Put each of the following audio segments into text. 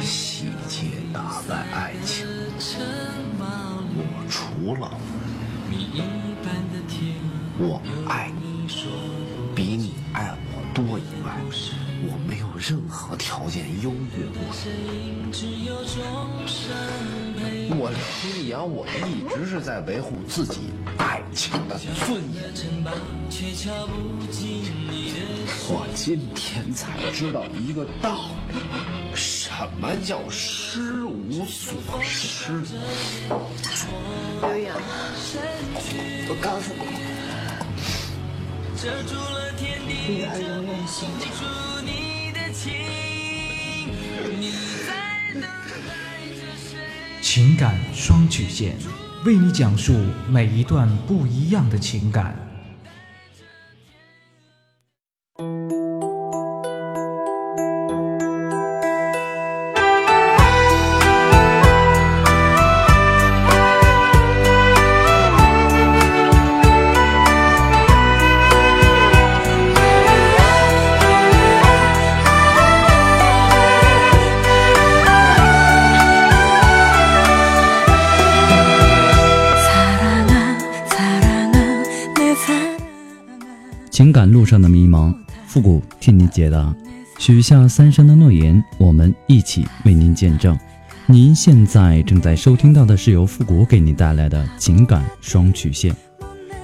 细节打败爱情，我除了我爱你。比你。爱我多以外，我没有任何条件优越过。我李阳，我一直是在维护自己爱情的尊严。我今天才知道一个道理，么叫失无所失？刘洋，我告诉你，女儿永远心疼。情感双曲线，为你讲述每一段不一样的情感。情感路上的迷茫，复古替您解答。许下三生的诺言，我们一起为您见证。您现在正在收听到的是由复古给您带来的情感双曲线，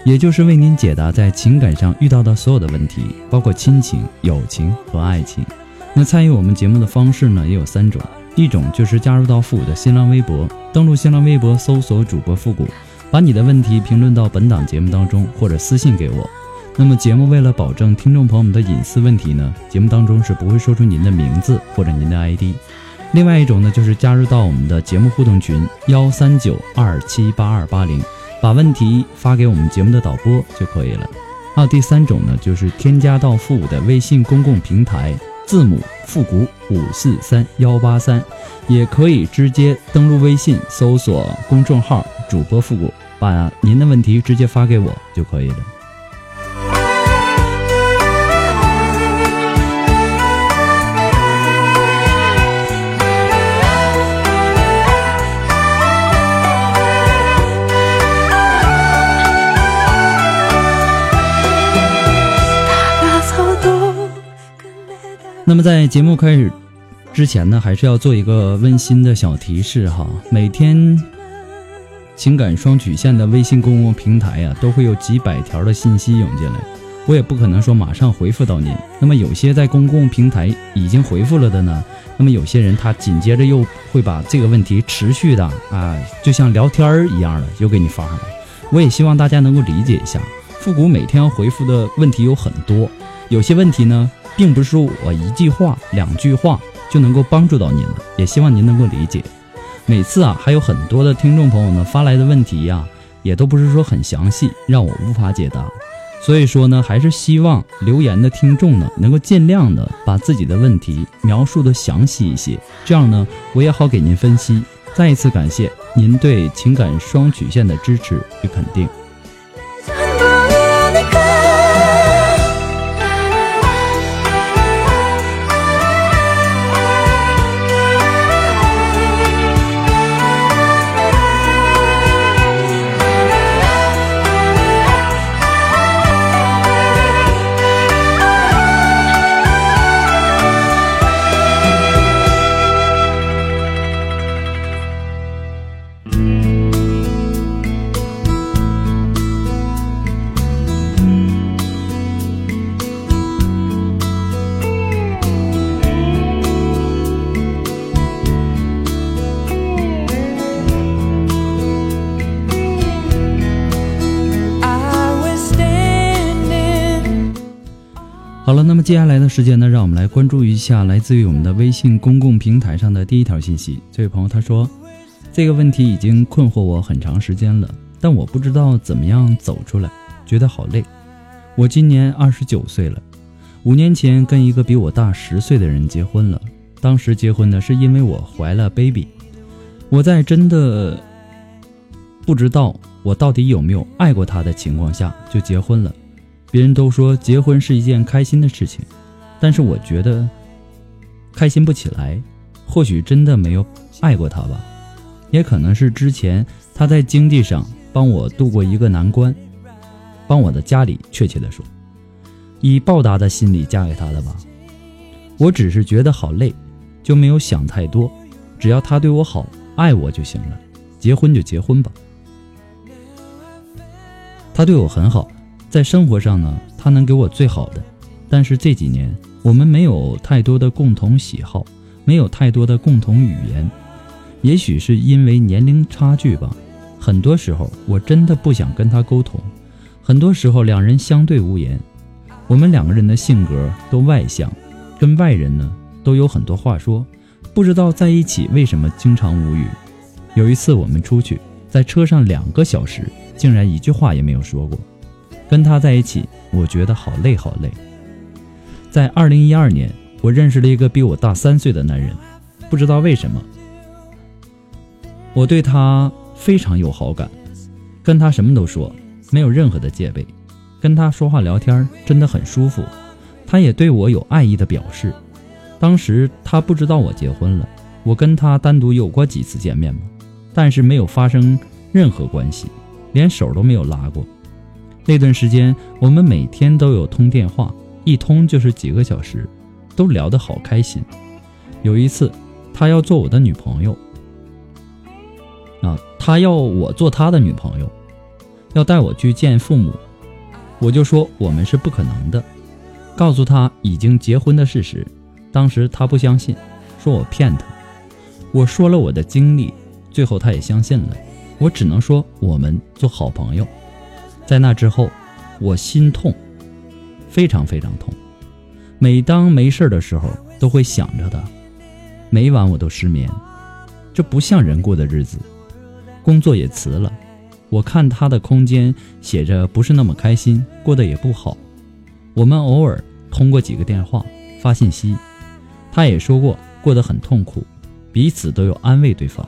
也就是为您解答在情感上遇到的所有的问题，包括亲情、友情和爱情。那参与我们节目的方式呢，也有三种，一种就是加入到复古的新浪微博，登录新浪微博搜索主播复古，把你的问题评论到本档节目当中，或者私信给我。那么节目为了保证听众朋友们的隐私问题呢，节目当中是不会说出您的名字或者您的 ID。另外一种呢，就是加入到我们的节目互动群幺三九二七八二八零，把问题发给我们节目的导播就可以了。还有第三种呢，就是添加到复古的微信公共平台，字母复古五四三幺八三，也可以直接登录微信搜索公众号主播复古，把您的问题直接发给我就可以了。那么在节目开始之前呢，还是要做一个温馨的小提示哈。每天情感双曲线的微信公共平台呀，都会有几百条的信息涌进来，我也不可能说马上回复到您。那么有些在公共平台已经回复了的呢，那么有些人他紧接着又会把这个问题持续的啊，就像聊天儿一样的又给你发上来。我也希望大家能够理解一下，复古每天要回复的问题有很多，有些问题呢。并不是我一句话、两句话就能够帮助到您的，也希望您能够理解。每次啊，还有很多的听众朋友呢发来的问题呀，也都不是说很详细，让我无法解答。所以说呢，还是希望留言的听众呢，能够尽量的把自己的问题描述的详细一些，这样呢，我也好给您分析。再一次感谢您对情感双曲线的支持与肯定。接下来的时间呢，让我们来关注一下来自于我们的微信公共平台上的第一条信息。这位朋友他说，这个问题已经困惑我很长时间了，但我不知道怎么样走出来，觉得好累。我今年二十九岁了，五年前跟一个比我大十岁的人结婚了。当时结婚呢，是因为我怀了 baby。我在真的不知道我到底有没有爱过他的情况下就结婚了。别人都说结婚是一件开心的事情，但是我觉得开心不起来。或许真的没有爱过他吧，也可能是之前他在经济上帮我度过一个难关。帮我的家里，确切的说，以报答的心理嫁给他的吧。我只是觉得好累，就没有想太多，只要他对我好，爱我就行了，结婚就结婚吧。他对我很好，在生活上呢，他能给我最好的。但是这几年我们没有太多的共同喜好，没有太多的共同语言，也许是因为年龄差距吧。很多时候我真的不想跟他沟通。很多时候，两人相对无言。我们两个人的性格都外向，跟外人呢都有很多话说。不知道在一起为什么经常无语。有一次我们出去，在车上两个小时，竟然一句话也没有说过。跟他在一起，我觉得好累好累。在二零一二年，我认识了一个比我大三岁的男人，不知道为什么，我对他非常有好感，跟他什么都说。没有任何的戒备，跟他说话聊天真的很舒服。他也对我有爱意的表示。当时他不知道我结婚了，我跟他单独有过几次见面吗？但是没有发生任何关系，连手都没有拉过。那段时间我们每天都有通电话，一通就是几个小时，都聊得好开心。有一次，他要做我的女朋友，啊，他要我做他的女朋友。要带我去见父母，我就说我们是不可能的，告诉他已经结婚的事实。当时他不相信，说我骗他。我说了我的经历，最后他也相信了。我只能说我们做好朋友。在那之后，我心痛，非常非常痛。每当没事的时候，都会想着他。每晚我都失眠，这不像人过的日子。工作也辞了。我看他的空间写着不是那么开心，过得也不好。我们偶尔通过几个电话发信息，他也说过过得很痛苦，彼此都有安慰对方。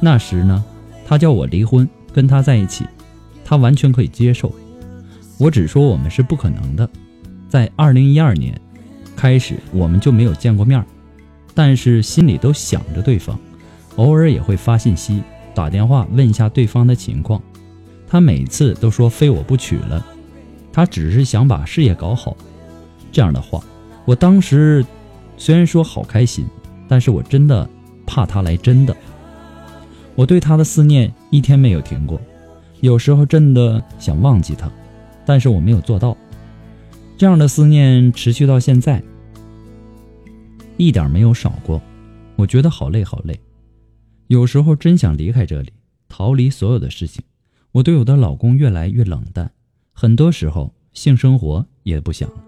那时呢，他叫我离婚，跟他在一起，他完全可以接受。我只说我们是不可能的。在二零一二年开始，我们就没有见过面，但是心里都想着对方，偶尔也会发信息。打电话问一下对方的情况，他每次都说非我不娶了，他只是想把事业搞好。这样的话，我当时虽然说好开心，但是我真的怕他来真的。我对他的思念一天没有停过，有时候真的想忘记他，但是我没有做到。这样的思念持续到现在，一点没有少过。我觉得好累，好累。有时候真想离开这里，逃离所有的事情。我对我的老公越来越冷淡，很多时候性生活也不想了，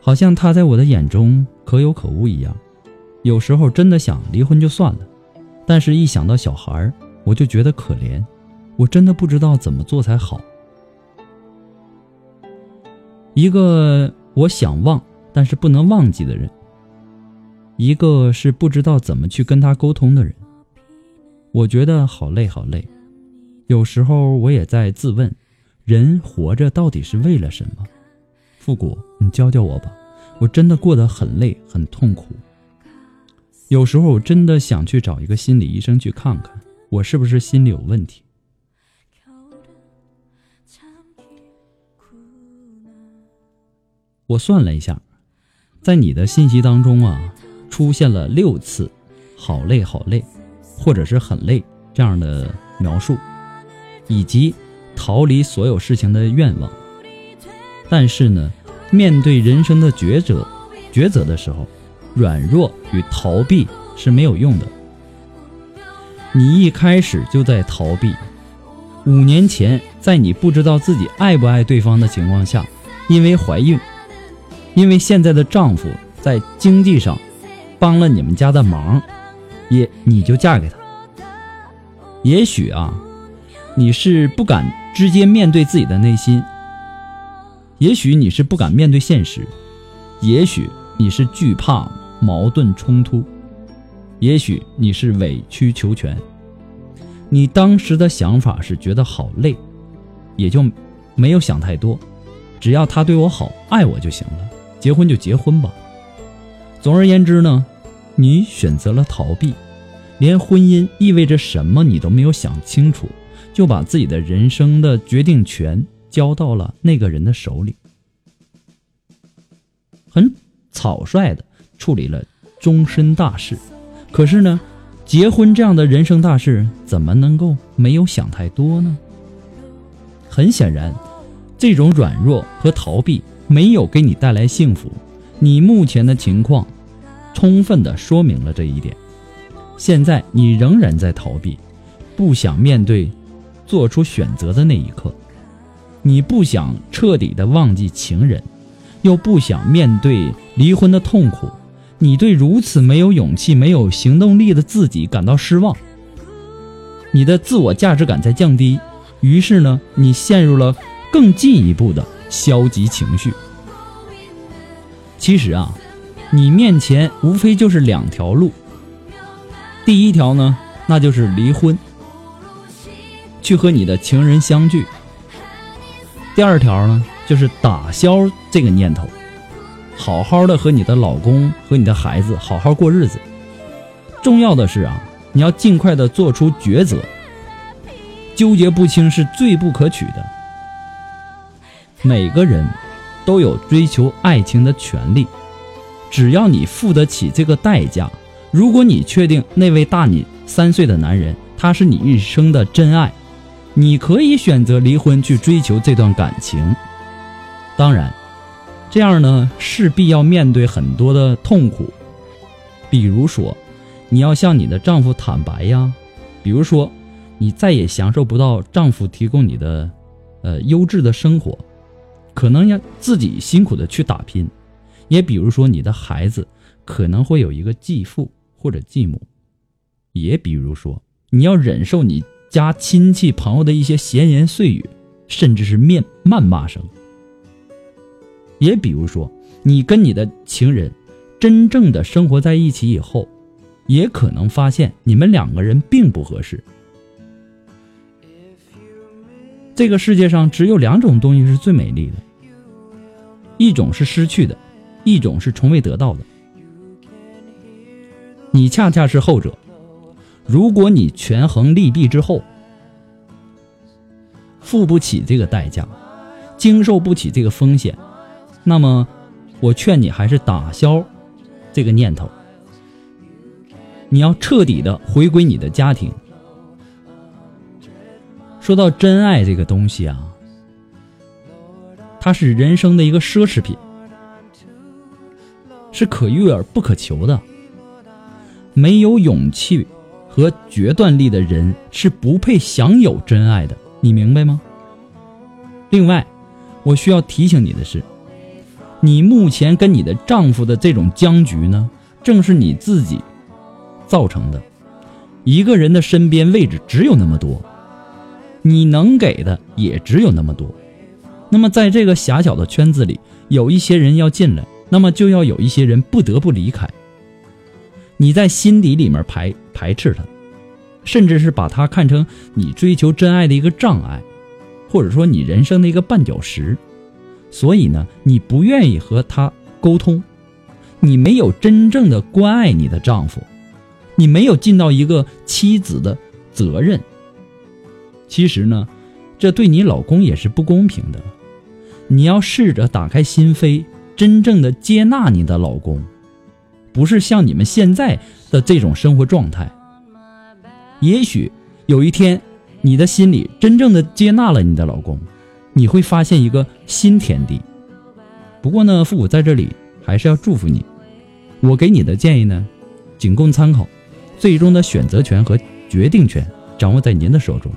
好像他在我的眼中可有可无一样。有时候真的想离婚就算了，但是一想到小孩，我就觉得可怜。我真的不知道怎么做才好。一个我想忘但是不能忘记的人，一个是不知道怎么去跟他沟通的人。我觉得好累，好累。有时候我也在自问：人活着到底是为了什么？复古，你教教我吧。我真的过得很累，很痛苦。有时候我真的想去找一个心理医生去看看，我是不是心里有问题？我算了一下，在你的信息当中啊，出现了六次“好累，好累”。或者是很累这样的描述，以及逃离所有事情的愿望。但是呢，面对人生的抉择，抉择的时候，软弱与逃避是没有用的。你一开始就在逃避。五年前，在你不知道自己爱不爱对方的情况下，因为怀孕，因为现在的丈夫在经济上帮了你们家的忙，也你就嫁给他。也许啊，你是不敢直接面对自己的内心，也许你是不敢面对现实，也许你是惧怕矛盾冲突，也许你是委曲求全。你当时的想法是觉得好累，也就没有想太多，只要他对我好，爱我就行了，结婚就结婚吧。总而言之呢，你选择了逃避。连婚姻意味着什么你都没有想清楚，就把自己的人生的决定权交到了那个人的手里，很草率的处理了终身大事。可是呢，结婚这样的人生大事，怎么能够没有想太多呢？很显然，这种软弱和逃避没有给你带来幸福。你目前的情况，充分的说明了这一点。现在你仍然在逃避，不想面对做出选择的那一刻。你不想彻底的忘记情人，又不想面对离婚的痛苦。你对如此没有勇气、没有行动力的自己感到失望。你的自我价值感在降低，于是呢，你陷入了更进一步的消极情绪。其实啊，你面前无非就是两条路。第一条呢，那就是离婚，去和你的情人相聚。第二条呢，就是打消这个念头，好好的和你的老公和你的孩子好好过日子。重要的是啊，你要尽快的做出抉择。纠结不清是最不可取的。每个人都有追求爱情的权利，只要你付得起这个代价。如果你确定那位大你三岁的男人他是你一生的真爱，你可以选择离婚去追求这段感情。当然，这样呢势必要面对很多的痛苦，比如说你要向你的丈夫坦白呀，比如说你再也享受不到丈夫提供你的呃优质的生活，可能要自己辛苦的去打拼，也比如说你的孩子可能会有一个继父。或者继母，也比如说，你要忍受你家亲戚朋友的一些闲言碎语，甚至是面谩骂声；也比如说，你跟你的情人真正的生活在一起以后，也可能发现你们两个人并不合适。这个世界上只有两种东西是最美丽的，一种是失去的，一种是从未得到的。你恰恰是后者。如果你权衡利弊之后，付不起这个代价，经受不起这个风险，那么我劝你还是打消这个念头。你要彻底的回归你的家庭。说到真爱这个东西啊，它是人生的一个奢侈品，是可遇而不可求的。没有勇气和决断力的人是不配享有真爱的，你明白吗？另外，我需要提醒你的是，你目前跟你的丈夫的这种僵局呢，正是你自己造成的。一个人的身边位置只有那么多，你能给的也只有那么多。那么，在这个狭小的圈子里，有一些人要进来，那么就要有一些人不得不离开。你在心底里面排排斥他，甚至是把他看成你追求真爱的一个障碍，或者说你人生的一个绊脚石，所以呢，你不愿意和他沟通，你没有真正的关爱你的丈夫，你没有尽到一个妻子的责任。其实呢，这对你老公也是不公平的，你要试着打开心扉，真正的接纳你的老公。不是像你们现在的这种生活状态。也许有一天，你的心里真正的接纳了你的老公，你会发现一个新天地。不过呢，父母在这里还是要祝福你。我给你的建议呢，仅供参考，最终的选择权和决定权掌握在您的手中。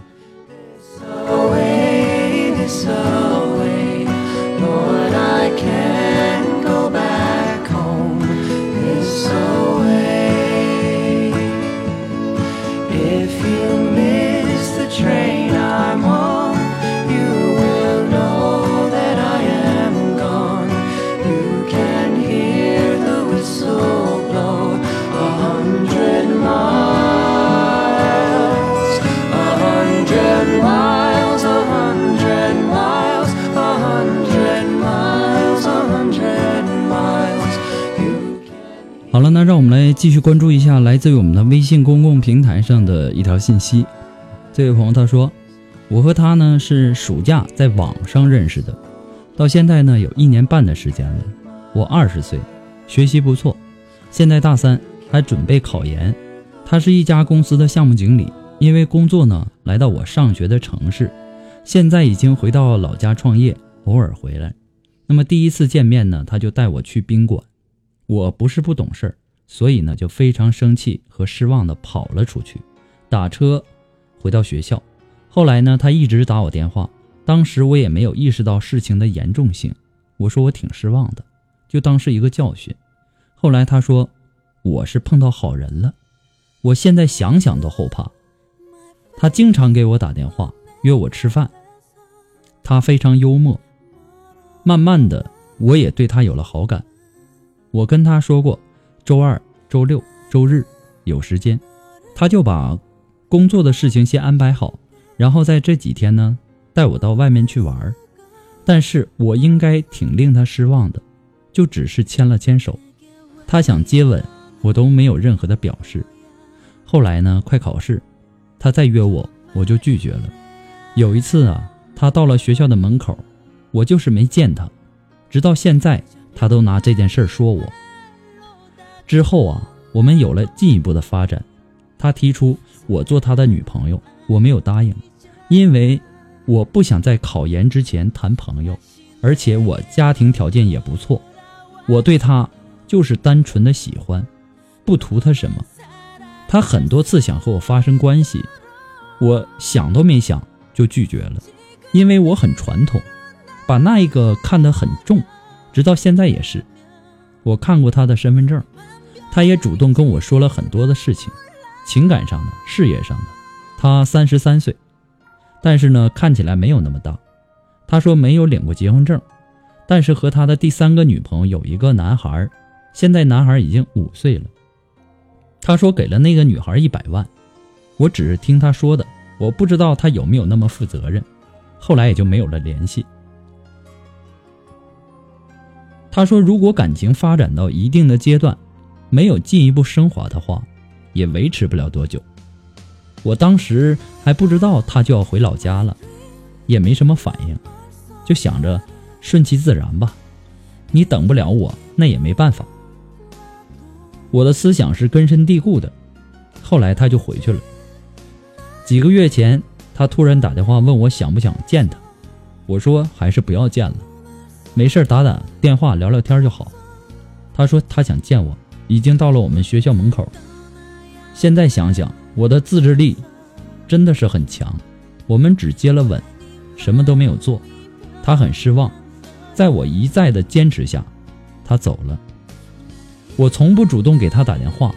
继续关注一下来自于我们的微信公共平台上的一条信息。这位朋友他说：“我和他呢是暑假在网上认识的，到现在呢有一年半的时间了。我二十岁，学习不错，现在大三，还准备考研。他是一家公司的项目经理，因为工作呢来到我上学的城市，现在已经回到老家创业，偶尔回来。那么第一次见面呢，他就带我去宾馆。”我不是不懂事儿，所以呢就非常生气和失望的跑了出去，打车回到学校。后来呢，他一直打我电话，当时我也没有意识到事情的严重性。我说我挺失望的，就当是一个教训。后来他说我是碰到好人了，我现在想想都后怕。他经常给我打电话约我吃饭，他非常幽默。慢慢的，我也对他有了好感。我跟他说过，周二、周六、周日有时间，他就把工作的事情先安排好，然后在这几天呢带我到外面去玩。但是我应该挺令他失望的，就只是牵了牵手，他想接吻，我都没有任何的表示。后来呢，快考试，他再约我，我就拒绝了。有一次啊，他到了学校的门口，我就是没见他，直到现在。他都拿这件事说我。之后啊，我们有了进一步的发展。他提出我做他的女朋友，我没有答应，因为我不想在考研之前谈朋友，而且我家庭条件也不错，我对他就是单纯的喜欢，不图他什么。他很多次想和我发生关系，我想都没想就拒绝了，因为我很传统，把那一个看得很重。直到现在也是，我看过他的身份证，他也主动跟我说了很多的事情，情感上的、事业上的。他三十三岁，但是呢，看起来没有那么大。他说没有领过结婚证，但是和他的第三个女朋友有一个男孩，现在男孩已经五岁了。他说给了那个女孩一百万，我只是听他说的，我不知道他有没有那么负责任。后来也就没有了联系。他说：“如果感情发展到一定的阶段，没有进一步升华的话，也维持不了多久。”我当时还不知道他就要回老家了，也没什么反应，就想着顺其自然吧。你等不了我，那也没办法。我的思想是根深蒂固的。后来他就回去了。几个月前，他突然打电话问我想不想见他，我说还是不要见了。没事打打电话聊聊天就好。他说他想见我，已经到了我们学校门口。现在想想，我的自制力真的是很强。我们只接了吻，什么都没有做。他很失望，在我一再的坚持下，他走了。我从不主动给他打电话，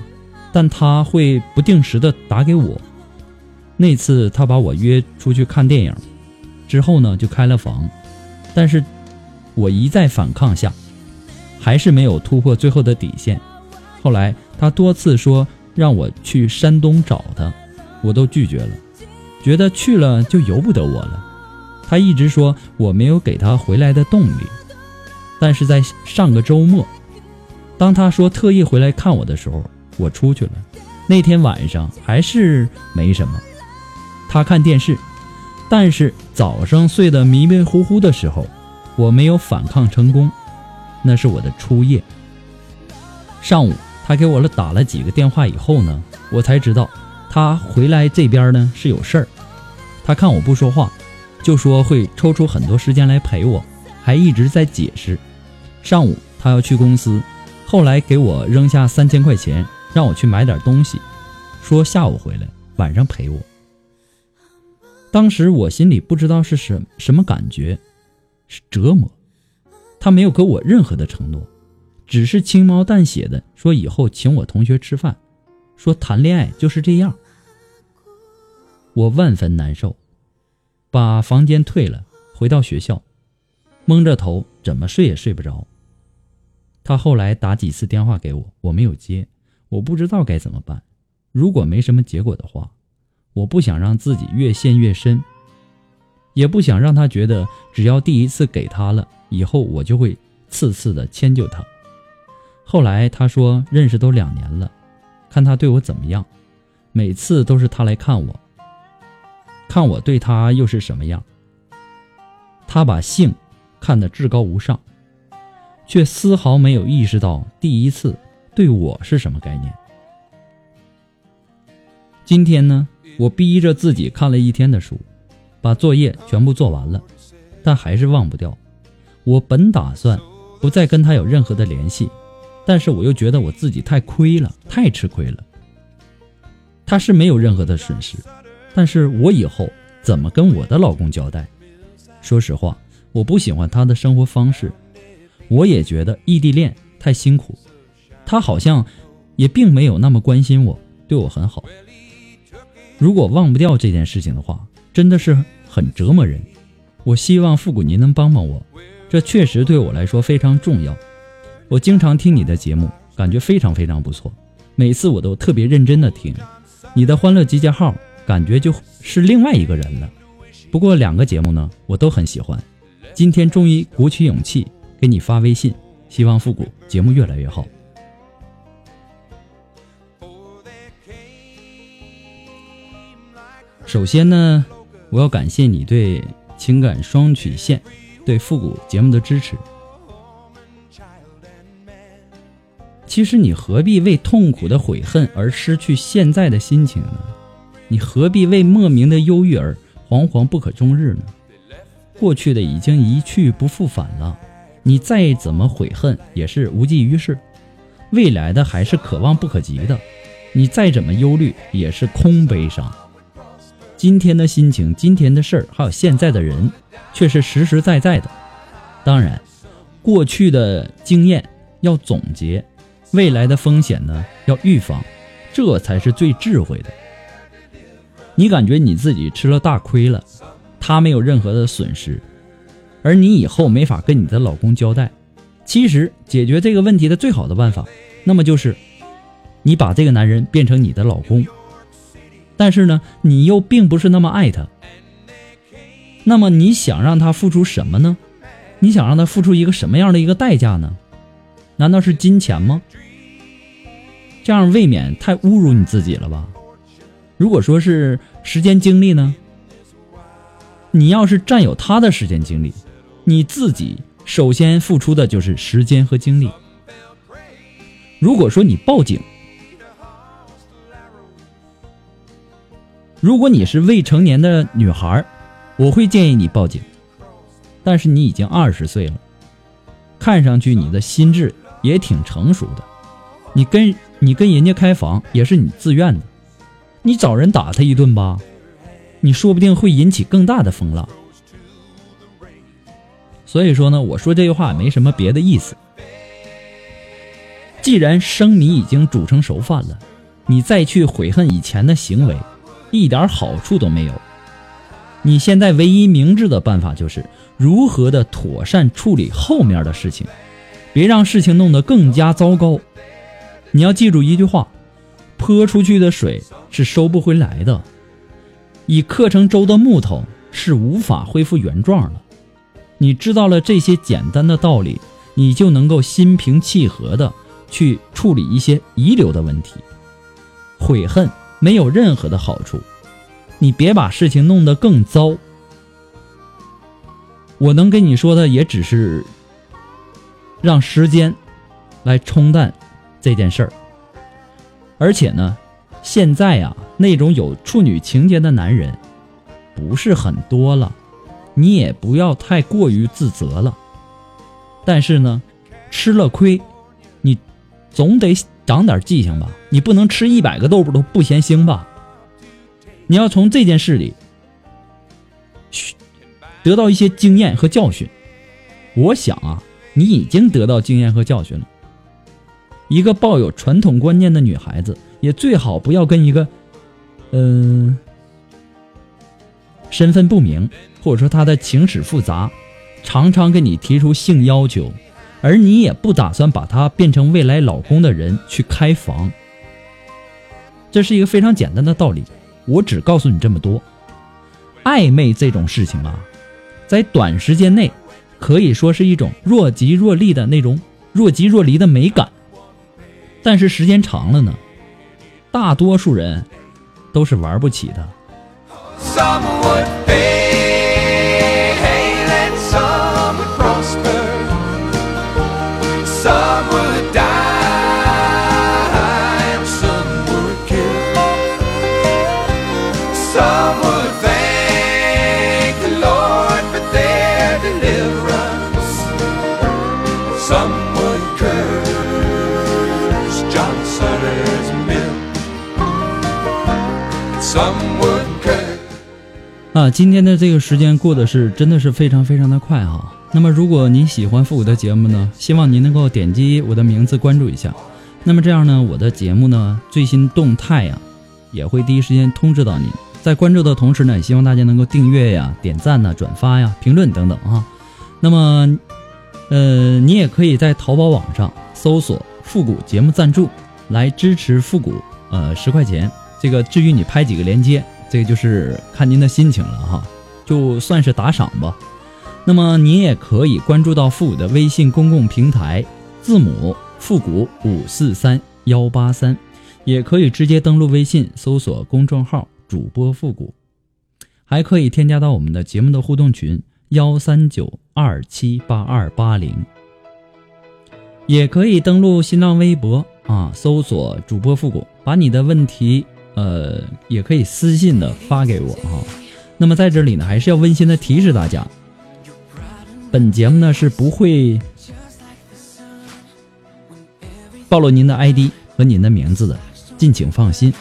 但他会不定时的打给我。那次他把我约出去看电影，之后呢就开了房，但是。我一再反抗下，还是没有突破最后的底线。后来他多次说让我去山东找他，我都拒绝了，觉得去了就由不得我了。他一直说我没有给他回来的动力。但是在上个周末，当他说特意回来看我的时候，我出去了。那天晚上还是没什么，他看电视，但是早上睡得迷迷糊糊的时候。我没有反抗成功，那是我的初夜。上午他给我了打了几个电话以后呢，我才知道他回来这边呢是有事儿。他看我不说话，就说会抽出很多时间来陪我，还一直在解释。上午他要去公司，后来给我扔下三千块钱，让我去买点东西，说下午回来，晚上陪我。当时我心里不知道是什什么感觉。是折磨，他没有给我任何的承诺，只是轻描淡写的说以后请我同学吃饭，说谈恋爱就是这样。我万分难受，把房间退了，回到学校，蒙着头怎么睡也睡不着。他后来打几次电话给我，我没有接，我不知道该怎么办。如果没什么结果的话，我不想让自己越陷越深。也不想让他觉得，只要第一次给他了，以后我就会次次的迁就他。后来他说认识都两年了，看他对我怎么样，每次都是他来看我，看我对他又是什么样。他把性看得至高无上，却丝毫没有意识到第一次对我是什么概念。今天呢，我逼着自己看了一天的书，把作业全部做完了，但还是忘不掉。我本打算不再跟他有任何的联系，但是我又觉得我自己太亏了，太吃亏了。他是没有任何的损失，但是我以后怎么跟我的老公交代？说实话，我不喜欢他的生活方式，我也觉得异地恋太辛苦。他好像也并没有那么关心我，对我很好。如果忘不掉这件事情的话，真的是很折磨人。我希望复古您能帮帮我，这确实对我来说非常重要。我经常听你的节目，感觉非常非常不错，每次我都特别认真的听。你的欢乐集结号感觉就是另外一个人了。不过两个节目呢，我都很喜欢。今天终于鼓起勇气给你发微信，希望复古节目越来越好。首先呢，我要感谢你对情感双曲线、对复古节目的支持。其实你何必为痛苦的悔恨而失去现在的心情呢？你何必为莫名的忧郁而惶惶不可终日呢？过去的已经一去不复返了，你再怎么悔恨也是无济于事；未来的还是可望不可及的，你再怎么忧虑也是空悲伤。今天的心情、今天的事儿，还有现在的人，却是实实在在的。当然，过去的经验要总结，未来的风险呢要预防，这才是最智慧的。你感觉你自己吃了大亏了，他没有任何的损失，而你以后没法跟你的老公交代。其实解决这个问题的最好的办法，那么就是你把这个男人变成你的老公。但是呢，你又并不是那么爱他。那么你想让他付出什么呢？你想让他付出一个什么样的一个代价呢？难道是金钱吗？这样未免太侮辱你自己了吧？如果说是时间精力呢？你要是占有他的时间精力，你自己首先付出的就是时间和精力。如果说你报警，如果你是未成年的女孩，我会建议你报警。但是你已经二十岁了，看上去你的心智也挺成熟的，你跟你跟人家开房也是你自愿的，你找人打他一顿吧，你说不定会引起更大的风浪。所以说呢，我说这句话没什么别的意思。既然生米已经煮成熟饭了，你再去悔恨以前的行为。一点好处都没有。你现在唯一明智的办法就是如何的妥善处理后面的事情，别让事情弄得更加糟糕。你要记住一句话：泼出去的水是收不回来的，已刻成舟的木头是无法恢复原状了。你知道了这些简单的道理，你就能够心平气和的去处理一些遗留的问题。悔恨。没有任何的好处，你别把事情弄得更糟。我能跟你说的也只是让时间来冲淡这件事儿。而且呢，现在呀，那种有处女情节的男人不是很多了，你也不要太过于自责了。但是呢，吃了亏，你总得。长点记性吧，你不能吃一百个豆腐都不嫌腥吧？你要从这件事里得到一些经验和教训。我想啊，你已经得到经验和教训了。一个抱有传统观念的女孩子，也最好不要跟一个，嗯，身份不明或者说他的情史复杂，常常跟你提出性要求。而你也不打算把他变成未来老公的人去开房，这是一个非常简单的道理。我只告诉你这么多。暧昧这种事情啊，在短时间内可以说是一种若即若离的那种若即若离的美感，但是时间长了呢，大多数人都是玩不起的。今天的这个时间过得是真的是非常非常的快哈。那么，如果您喜欢复古的节目呢，希望您能够点击我的名字关注一下。那么这样呢，我的节目呢最新动态呀，也会第一时间通知到您。在关注的同时呢，也希望大家能够订阅呀、点赞呐、转发呀、评论等等啊。那么，呃，你也可以在淘宝网上搜索“复古节目赞助”来支持复古，呃，十块钱。这个至于你拍几个链接，这个就是看您的心情了哈，就算是打赏吧。那么您也可以关注到复古的微信公共平台，字母复古五四三幺八三，也可以直接登录微信搜索公众号主播复古，还可以添加到我们的节目的互动群幺三九二七八二八零，也可以登录新浪微博啊，搜索主播复古，把你的问题呃也可以私信的发给我哈、那么在这里呢，还是要温馨的提示大家，本节目呢是不会暴露您的 ID 和您的名字的，敬请放心。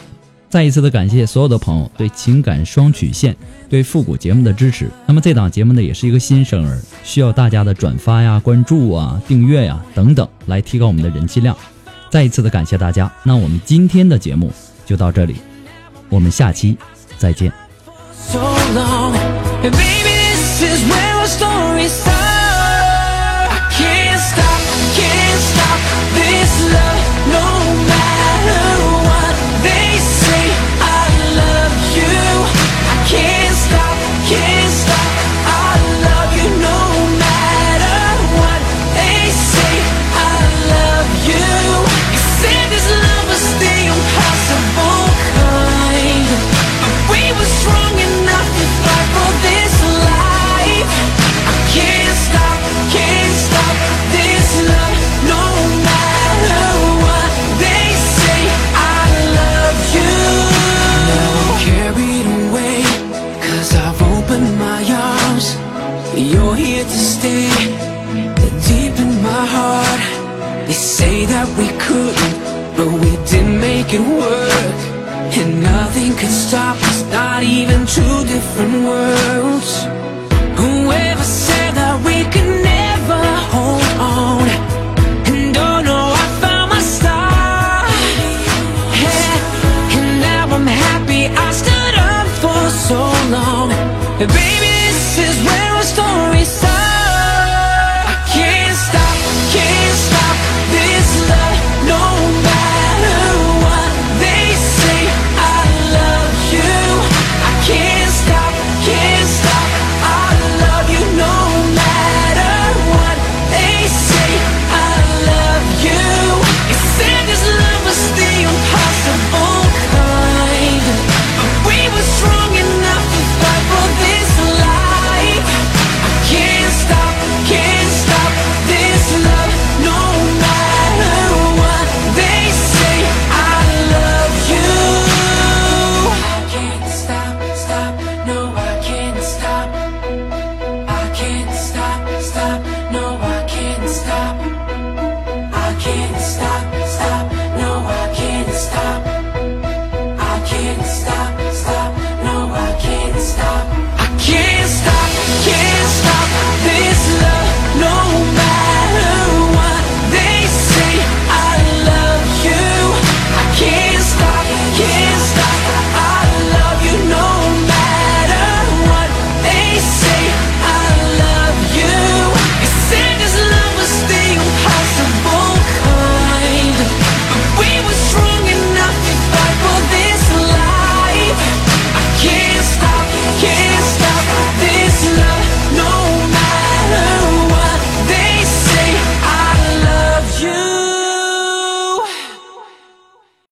再一次的感谢所有的朋友对情感双曲线、对复古节目的支持。那么这档节目呢，也是一个新生儿，需要大家的转发呀、关注啊、订阅呀等等，来提高我们的人气量。再一次的感谢大家。那我们今天的节目就到这里，我们下期再见。so long. Two different worlds.